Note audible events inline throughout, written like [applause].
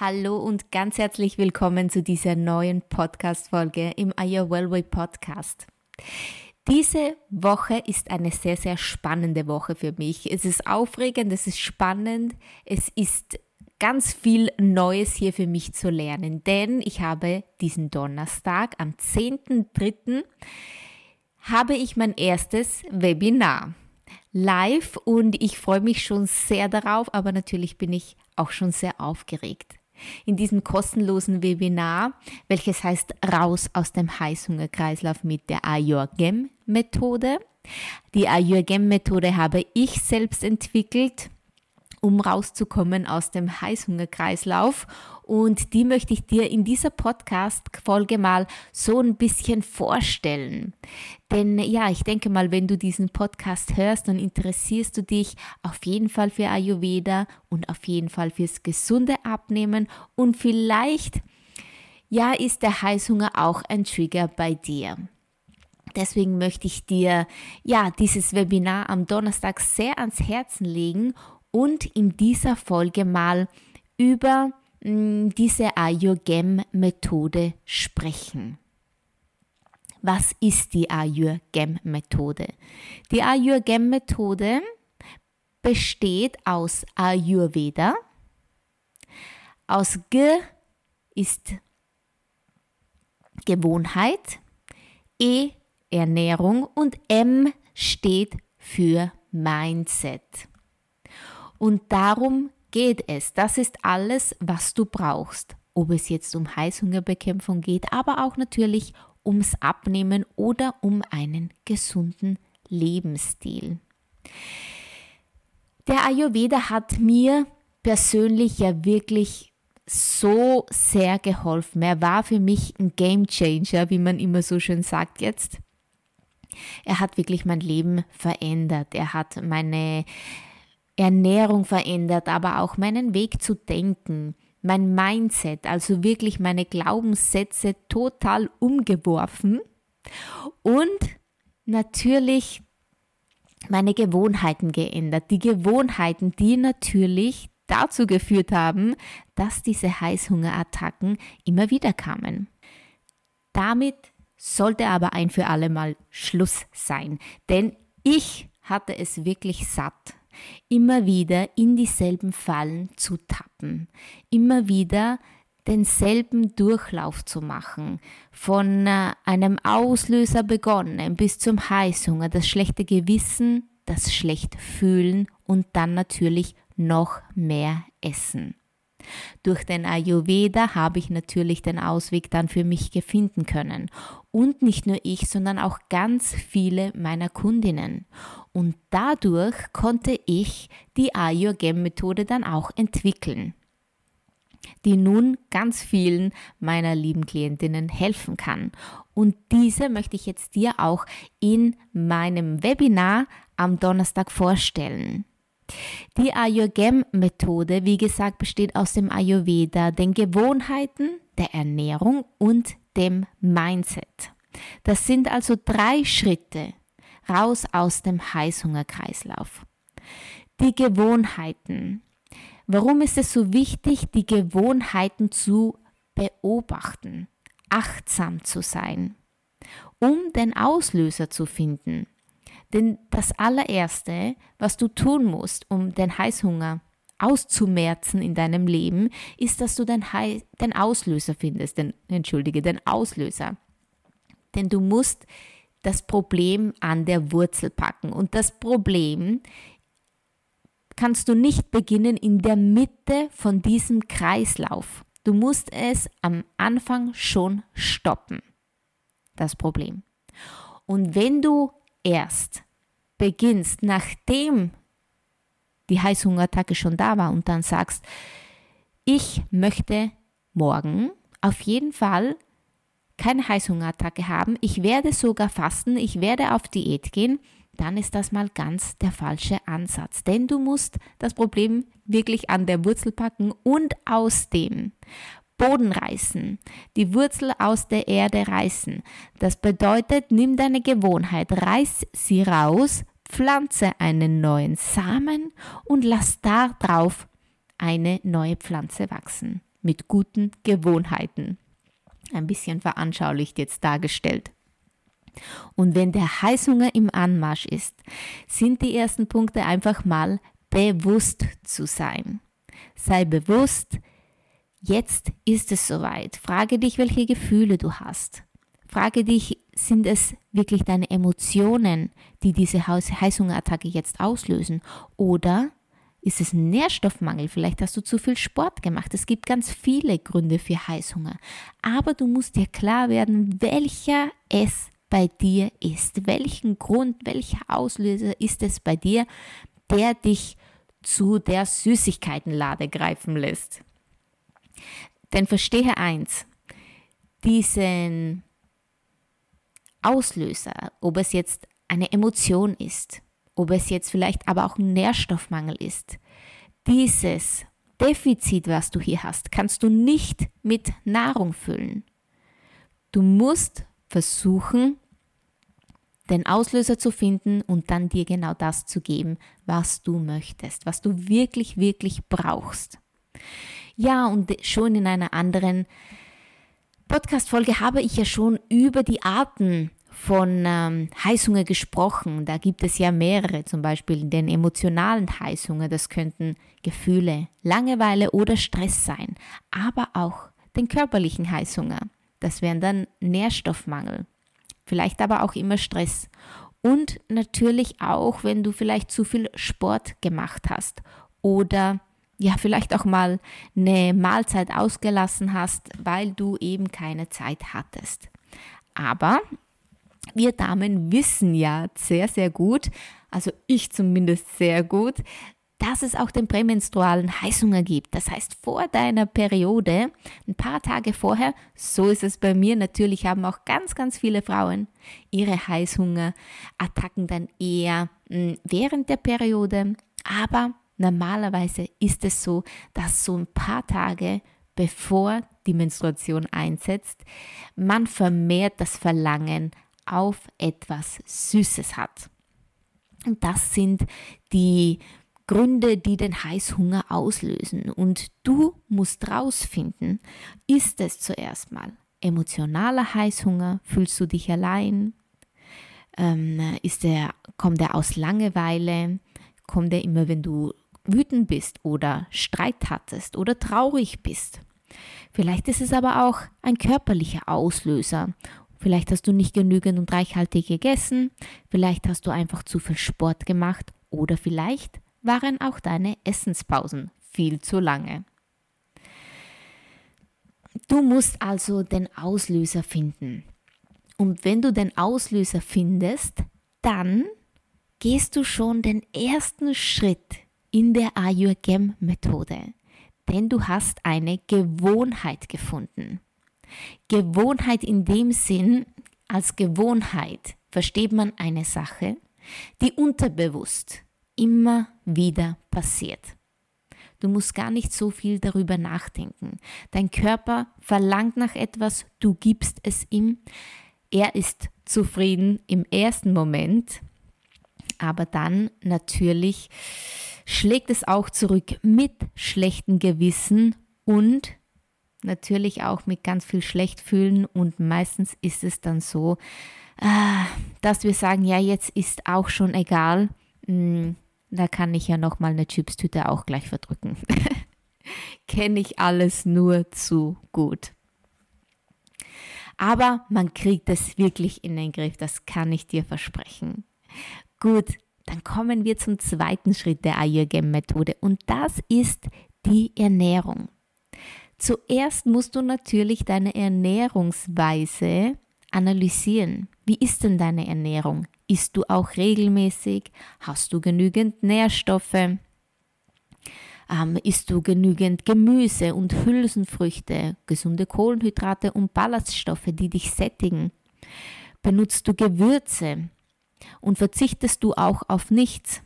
Hallo und ganz herzlich willkommen zu dieser neuen Podcast-Folge im Aya Wellway Podcast. Diese Woche ist eine sehr, sehr spannende Woche für mich. Es ist aufregend, es ist spannend, es ist ganz viel Neues hier für mich zu lernen, denn ich habe diesen Donnerstag am 10.3. habe ich mein erstes Webinar live und ich freue mich schon sehr darauf, aber natürlich bin ich auch schon sehr aufgeregt in diesem kostenlosen Webinar, welches heißt Raus aus dem Heißhungerkreislauf mit der Ayurgem-Methode. Die Ayurgem-Methode habe ich selbst entwickelt um rauszukommen aus dem Heißhungerkreislauf. Und die möchte ich dir in dieser Podcast-Folge mal so ein bisschen vorstellen. Denn ja, ich denke mal, wenn du diesen Podcast hörst, dann interessierst du dich auf jeden Fall für Ayurveda und auf jeden Fall fürs gesunde Abnehmen und vielleicht ja, ist der Heißhunger auch ein Trigger bei dir. Deswegen möchte ich dir ja dieses Webinar am Donnerstag sehr ans Herzen legen und in dieser Folge mal über mm, diese Ayurgem-Methode sprechen. Was ist die Ayurgem-Methode? Die Ayurgem-Methode besteht aus Ayurveda, aus G ist Gewohnheit, E Ernährung und M steht für Mindset. Und darum geht es. Das ist alles, was du brauchst. Ob es jetzt um Heißhungerbekämpfung geht, aber auch natürlich ums Abnehmen oder um einen gesunden Lebensstil. Der Ayurveda hat mir persönlich ja wirklich so sehr geholfen. Er war für mich ein Game Changer, wie man immer so schön sagt jetzt. Er hat wirklich mein Leben verändert. Er hat meine Ernährung verändert, aber auch meinen Weg zu denken, mein Mindset, also wirklich meine Glaubenssätze total umgeworfen und natürlich meine Gewohnheiten geändert. Die Gewohnheiten, die natürlich dazu geführt haben, dass diese Heißhungerattacken immer wieder kamen. Damit sollte aber ein für alle Mal Schluss sein, denn ich hatte es wirklich satt immer wieder in dieselben Fallen zu tappen, immer wieder denselben Durchlauf zu machen, von äh, einem Auslöser begonnen bis zum Heißhunger, das schlechte Gewissen, das schlecht fühlen und dann natürlich noch mehr essen. Durch den Ayurveda habe ich natürlich den Ausweg dann für mich gefunden können. Und nicht nur ich, sondern auch ganz viele meiner Kundinnen. Und dadurch konnte ich die Ayurgem-Methode dann auch entwickeln die nun ganz vielen meiner lieben Klientinnen helfen kann. Und diese möchte ich jetzt dir auch in meinem Webinar am Donnerstag vorstellen. Die Ayurgem-Methode, wie gesagt, besteht aus dem Ayurveda, den Gewohnheiten, der Ernährung und dem Mindset. Das sind also drei Schritte raus aus dem Heißhungerkreislauf. Die Gewohnheiten. Warum ist es so wichtig, die Gewohnheiten zu beobachten, achtsam zu sein, um den Auslöser zu finden? Denn das allererste, was du tun musst, um den Heißhunger auszumerzen in deinem Leben, ist, dass du den, He den Auslöser findest, den, entschuldige, den Auslöser. Denn du musst das Problem an der Wurzel packen. Und das Problem kannst du nicht beginnen in der Mitte von diesem Kreislauf. Du musst es am Anfang schon stoppen. Das Problem. Und wenn du erst beginnst, nachdem die Heißhungerattacke schon da war und dann sagst, ich möchte morgen auf jeden Fall keine Heißhungerattacke haben, ich werde sogar fasten, ich werde auf Diät gehen, dann ist das mal ganz der falsche Ansatz. Denn du musst das Problem wirklich an der Wurzel packen und aus dem Boden reißen, die Wurzel aus der Erde reißen. Das bedeutet, nimm deine Gewohnheit, reiß sie raus, pflanze einen neuen Samen und lass darauf eine neue Pflanze wachsen mit guten Gewohnheiten. Ein bisschen veranschaulicht jetzt dargestellt. Und wenn der Heißhunger im Anmarsch ist, sind die ersten Punkte einfach mal bewusst zu sein. Sei bewusst, jetzt ist es soweit. Frage dich, welche Gefühle du hast. Frage dich, sind es wirklich deine Emotionen, die diese Heißhungerattacke jetzt auslösen? Oder ist es ein Nährstoffmangel? Vielleicht hast du zu viel Sport gemacht. Es gibt ganz viele Gründe für Heißhunger. Aber du musst dir klar werden, welcher es bei dir ist. Welchen Grund, welcher Auslöser ist es bei dir, der dich zu der Süßigkeitenlade greifen lässt? Denn verstehe eins, diesen Auslöser, ob es jetzt eine Emotion ist, ob es jetzt vielleicht aber auch ein Nährstoffmangel ist, dieses Defizit, was du hier hast, kannst du nicht mit Nahrung füllen. Du musst versuchen, den Auslöser zu finden und dann dir genau das zu geben, was du möchtest, was du wirklich, wirklich brauchst. Ja, und schon in einer anderen Podcast-Folge habe ich ja schon über die Arten von ähm, Heißhunger gesprochen. Da gibt es ja mehrere, zum Beispiel den emotionalen Heißhunger. Das könnten Gefühle, Langeweile oder Stress sein, aber auch den körperlichen Heißhunger. Das wären dann Nährstoffmangel, vielleicht aber auch immer Stress. Und natürlich auch, wenn du vielleicht zu viel Sport gemacht hast oder ja, vielleicht auch mal eine Mahlzeit ausgelassen hast, weil du eben keine Zeit hattest. Aber wir Damen wissen ja sehr, sehr gut, also ich zumindest sehr gut, dass es auch den prämenstrualen Heißhunger gibt. Das heißt, vor deiner Periode, ein paar Tage vorher, so ist es bei mir, natürlich haben auch ganz, ganz viele Frauen ihre Heißhungerattacken dann eher hm, während der Periode. Aber normalerweise ist es so, dass so ein paar Tage bevor die Menstruation einsetzt, man vermehrt das Verlangen auf etwas Süßes hat. Und das sind die Gründe, die den Heißhunger auslösen. Und du musst rausfinden, ist es zuerst mal emotionaler Heißhunger? Fühlst du dich allein? Ähm, ist der, kommt er aus Langeweile? Kommt er immer, wenn du wütend bist oder Streit hattest oder traurig bist? Vielleicht ist es aber auch ein körperlicher Auslöser Vielleicht hast du nicht genügend und reichhaltig gegessen, vielleicht hast du einfach zu viel Sport gemacht oder vielleicht waren auch deine Essenspausen viel zu lange. Du musst also den Auslöser finden. Und wenn du den Auslöser findest, dann gehst du schon den ersten Schritt in der Ayurgem-Methode. Denn du hast eine Gewohnheit gefunden. Gewohnheit in dem Sinn, als Gewohnheit versteht man eine Sache, die unterbewusst immer wieder passiert. Du musst gar nicht so viel darüber nachdenken. Dein Körper verlangt nach etwas, du gibst es ihm. Er ist zufrieden im ersten Moment, aber dann natürlich schlägt es auch zurück mit schlechtem Gewissen und natürlich auch mit ganz viel Schlechtfühlen und meistens ist es dann so, äh, dass wir sagen, ja, jetzt ist auch schon egal, hm, da kann ich ja noch mal eine Chipstüte auch gleich verdrücken. [laughs] Kenne ich alles nur zu gut. Aber man kriegt es wirklich in den Griff, das kann ich dir versprechen. Gut, dann kommen wir zum zweiten Schritt der Ayurgem-Methode und das ist die Ernährung. Zuerst musst du natürlich deine Ernährungsweise analysieren. Wie ist denn deine Ernährung? Isst du auch regelmäßig? Hast du genügend Nährstoffe? Ähm, isst du genügend Gemüse und Hülsenfrüchte, gesunde Kohlenhydrate und Ballaststoffe, die dich sättigen? Benutzt du Gewürze und verzichtest du auch auf nichts?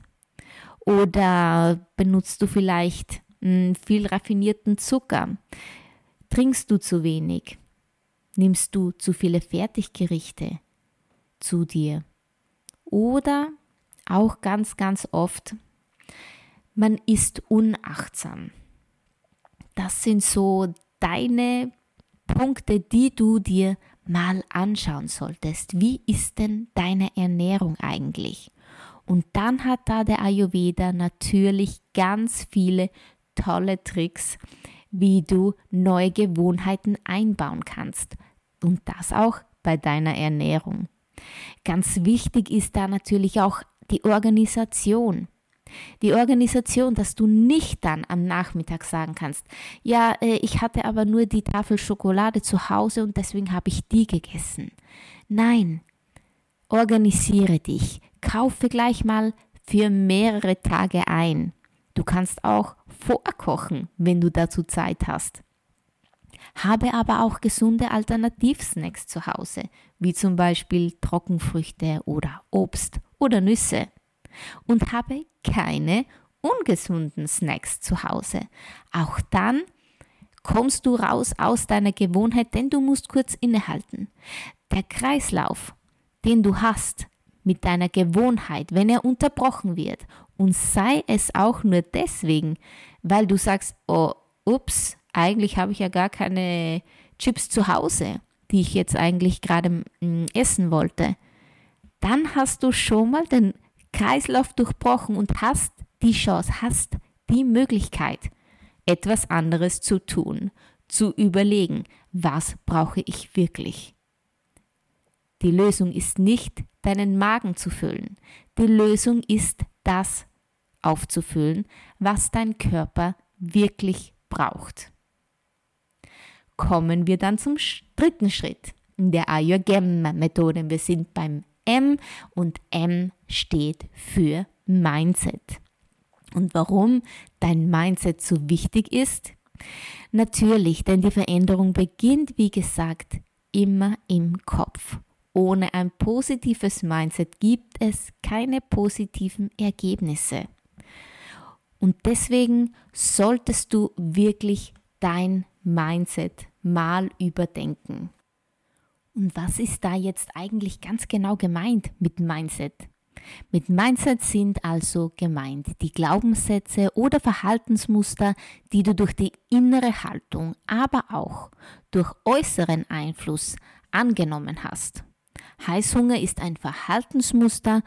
Oder benutzt du vielleicht hm, viel raffinierten Zucker? Trinkst du zu wenig? Nimmst du zu viele Fertiggerichte zu dir? Oder auch ganz, ganz oft, man ist unachtsam. Das sind so deine Punkte, die du dir mal anschauen solltest. Wie ist denn deine Ernährung eigentlich? Und dann hat da der Ayurveda natürlich ganz viele tolle Tricks, wie du neue Gewohnheiten einbauen kannst. Und das auch bei deiner Ernährung. Ganz wichtig ist da natürlich auch die Organisation. Die Organisation, dass du nicht dann am Nachmittag sagen kannst, ja, äh, ich hatte aber nur die Tafel Schokolade zu Hause und deswegen habe ich die gegessen. Nein, organisiere dich, kaufe gleich mal für mehrere Tage ein. Du kannst auch vorkochen, wenn du dazu Zeit hast. Habe aber auch gesunde Alternativsnacks zu Hause, wie zum Beispiel Trockenfrüchte oder Obst oder Nüsse. Und habe keine ungesunden Snacks zu Hause. Auch dann kommst du raus aus deiner Gewohnheit, denn du musst kurz innehalten. Der Kreislauf, den du hast mit deiner Gewohnheit, wenn er unterbrochen wird, und sei es auch nur deswegen, weil du sagst, oh, ups, eigentlich habe ich ja gar keine Chips zu Hause, die ich jetzt eigentlich gerade mm, essen wollte, dann hast du schon mal den Kreislauf durchbrochen und hast die Chance, hast die Möglichkeit, etwas anderes zu tun, zu überlegen, was brauche ich wirklich. Die Lösung ist nicht, deinen Magen zu füllen. Die Lösung ist, das aufzufüllen, was dein Körper wirklich braucht kommen wir dann zum dritten Schritt in der Ayurgem-Methode. Wir sind beim M und M steht für Mindset. Und warum dein Mindset so wichtig ist? Natürlich, denn die Veränderung beginnt, wie gesagt, immer im Kopf. Ohne ein positives Mindset gibt es keine positiven Ergebnisse. Und deswegen solltest du wirklich dein Mindset mal überdenken. Und was ist da jetzt eigentlich ganz genau gemeint mit Mindset? Mit Mindset sind also gemeint die Glaubenssätze oder Verhaltensmuster, die du durch die innere Haltung, aber auch durch äußeren Einfluss angenommen hast. Heißhunger ist ein Verhaltensmuster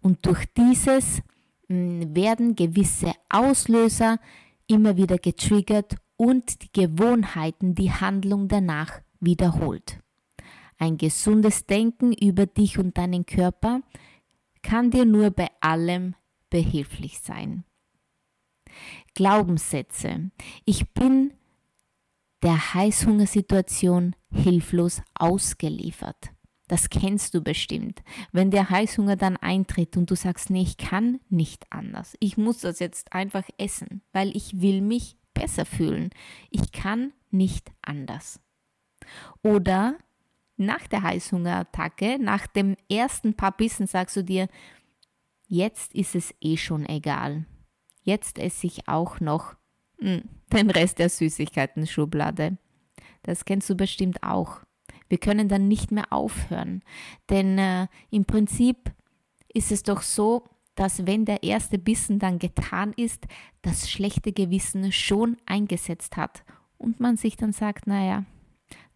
und durch dieses hm, werden gewisse Auslöser immer wieder getriggert und die Gewohnheiten die Handlung danach wiederholt. Ein gesundes Denken über dich und deinen Körper kann dir nur bei allem behilflich sein. Glaubenssätze. Ich bin der Heißhungersituation hilflos ausgeliefert. Das kennst du bestimmt. Wenn der Heißhunger dann eintritt und du sagst, nee, ich kann nicht anders. Ich muss das jetzt einfach essen, weil ich will mich besser fühlen. Ich kann nicht anders. Oder nach der Heißhungerattacke, nach dem ersten paar Bissen sagst du dir, jetzt ist es eh schon egal. Jetzt esse ich auch noch hm, den Rest der Süßigkeiten-Schublade. Das kennst du bestimmt auch. Wir können dann nicht mehr aufhören, denn äh, im Prinzip ist es doch so, dass wenn der erste Bissen dann getan ist, das schlechte Gewissen schon eingesetzt hat und man sich dann sagt, naja,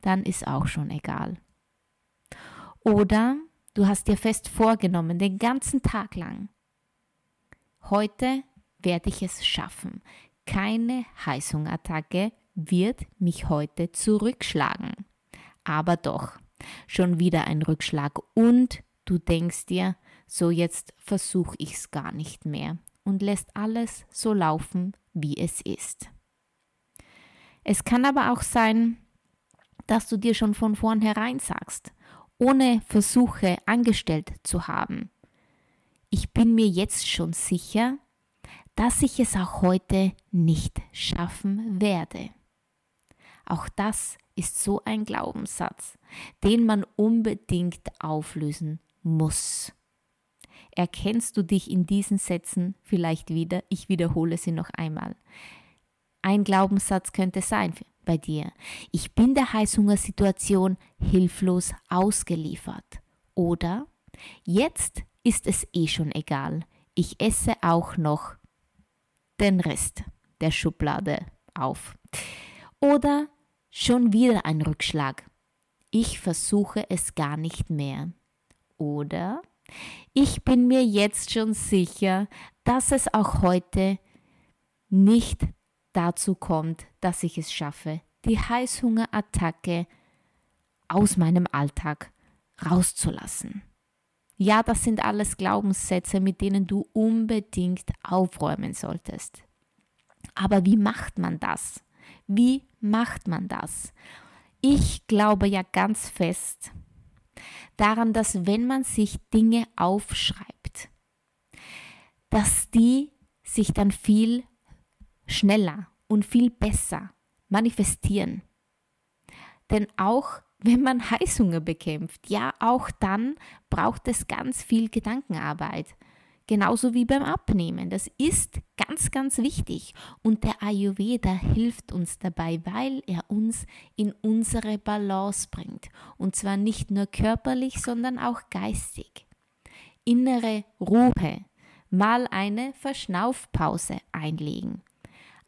dann ist auch schon egal. Oder du hast dir fest vorgenommen, den ganzen Tag lang, heute werde ich es schaffen. Keine Heißhungerattacke wird mich heute zurückschlagen. Aber doch, schon wieder ein Rückschlag und du denkst dir, so jetzt versuche ich es gar nicht mehr und lässt alles so laufen, wie es ist. Es kann aber auch sein, dass du dir schon von vornherein sagst, ohne Versuche angestellt zu haben. Ich bin mir jetzt schon sicher, dass ich es auch heute nicht schaffen werde. Auch das ist so ein Glaubenssatz, den man unbedingt auflösen muss. Erkennst du dich in diesen Sätzen vielleicht wieder? Ich wiederhole sie noch einmal. Ein Glaubenssatz könnte sein bei dir. Ich bin der Heißhungersituation hilflos ausgeliefert. Oder jetzt ist es eh schon egal. Ich esse auch noch den Rest der Schublade auf. Oder schon wieder ein Rückschlag. Ich versuche es gar nicht mehr. Oder ich bin mir jetzt schon sicher, dass es auch heute nicht dazu kommt, dass ich es schaffe, die Heißhungerattacke aus meinem Alltag rauszulassen. Ja, das sind alles Glaubenssätze, mit denen du unbedingt aufräumen solltest. Aber wie macht man das? Wie macht man das? Ich glaube ja ganz fest daran, dass wenn man sich Dinge aufschreibt, dass die sich dann viel schneller und viel besser manifestieren. Denn auch wenn man [laughs] Heißhunger bekämpft, ja, auch dann braucht es ganz viel Gedankenarbeit. Genauso wie beim Abnehmen. Das ist ganz, ganz wichtig. Und der Ayurveda hilft uns dabei, weil er uns in unsere Balance bringt. Und zwar nicht nur körperlich, sondern auch geistig. Innere Ruhe, mal eine Verschnaufpause einlegen.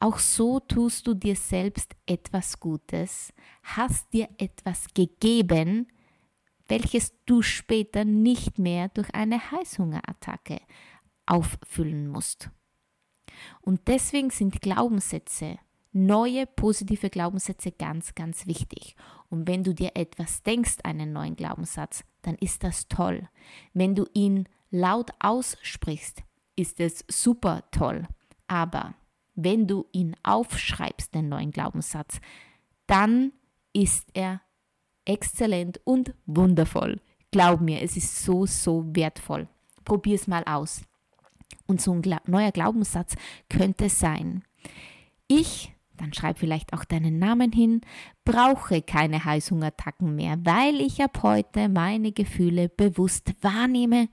Auch so tust du dir selbst etwas Gutes, hast dir etwas gegeben, welches du später nicht mehr durch eine Heißhungerattacke auffüllen musst. Und deswegen sind Glaubenssätze, neue positive Glaubenssätze ganz, ganz wichtig. Und wenn du dir etwas denkst, einen neuen Glaubenssatz, dann ist das toll. Wenn du ihn laut aussprichst, ist es super toll. Aber wenn du ihn aufschreibst, den neuen Glaubenssatz, dann ist er exzellent und wundervoll. Glaub mir, es ist so, so wertvoll. Probier es mal aus. Und so ein neuer Glaubenssatz könnte sein, ich, dann schreib vielleicht auch deinen Namen hin, brauche keine Heißhungerattacken mehr, weil ich ab heute meine Gefühle bewusst wahrnehme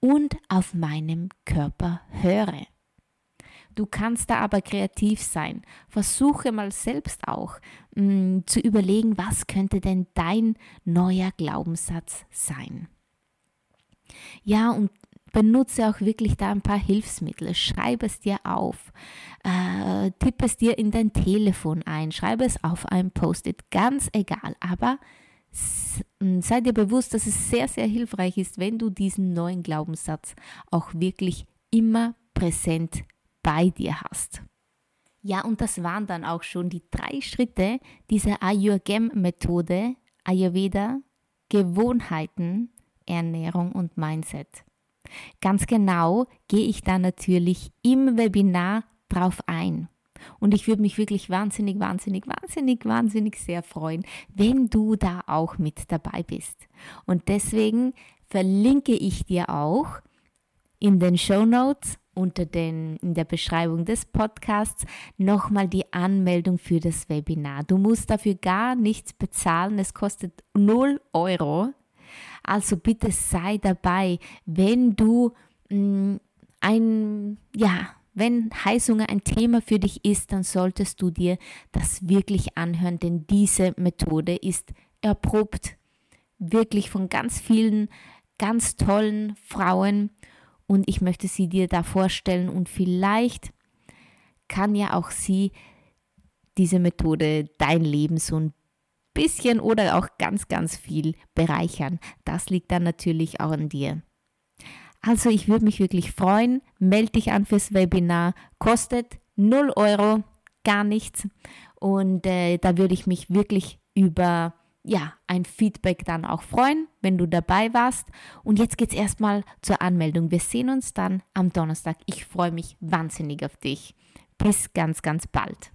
und auf meinem Körper höre. Du kannst da aber kreativ sein. Versuche mal selbst auch mh, mm, zu überlegen, was könnte denn dein neuer Glaubenssatz sein. Ja, und benutze auch wirklich da ein paar Hilfsmittel. Schreibe es dir auf, äh, tippe es dir in dein Telefon ein, schreibe es auf ein Post-it, ganz egal. Aber mm, sei dir bewusst, dass es sehr, sehr hilfreich ist, wenn du diesen neuen Glaubenssatz auch wirklich immer präsent bei dir hast. Ja, und das waren dann auch schon die drei Schritte dieser Ayurgem-Methode, Ayurveda, Gewohnheiten, Ernährung und Mindset. Ganz genau gehe ich da natürlich im Webinar drauf ein. Und ich würde mich wirklich wahnsinnig, wahnsinnig, wahnsinnig, wahnsinnig sehr freuen, wenn du da auch mit dabei bist. Und deswegen verlinke ich dir auch in den Show Notes unter den, in der Beschreibung des Podcasts nochmal die Anmeldung für das Webinar. Du musst dafür gar nichts bezahlen, es kostet 0 Euro. Also bitte sei dabei, wenn du mh, mm, ein, ja, wenn Heißhunger ein Thema für dich ist, dann solltest du dir das wirklich anhören, denn diese Methode ist erprobt, wirklich von ganz vielen ganz tollen Frauen und ich möchte sie dir da vorstellen und vielleicht kann ja auch sie diese Methode dein Leben so ein bisschen oder auch ganz, ganz viel bereichern. Das liegt dann natürlich auch an dir. Also ich würde mich wirklich freuen. Melde dich an fürs Webinar. Kostet 0 Euro, gar nichts. Und äh, da würde ich mich wirklich über ja, ein Feedback dann auch freuen, wenn du dabei warst. Und jetzt geht es erstmal zur Anmeldung. Wir sehen uns dann am Donnerstag. Ich freue mich wahnsinnig auf dich. Bis ganz, ganz bald.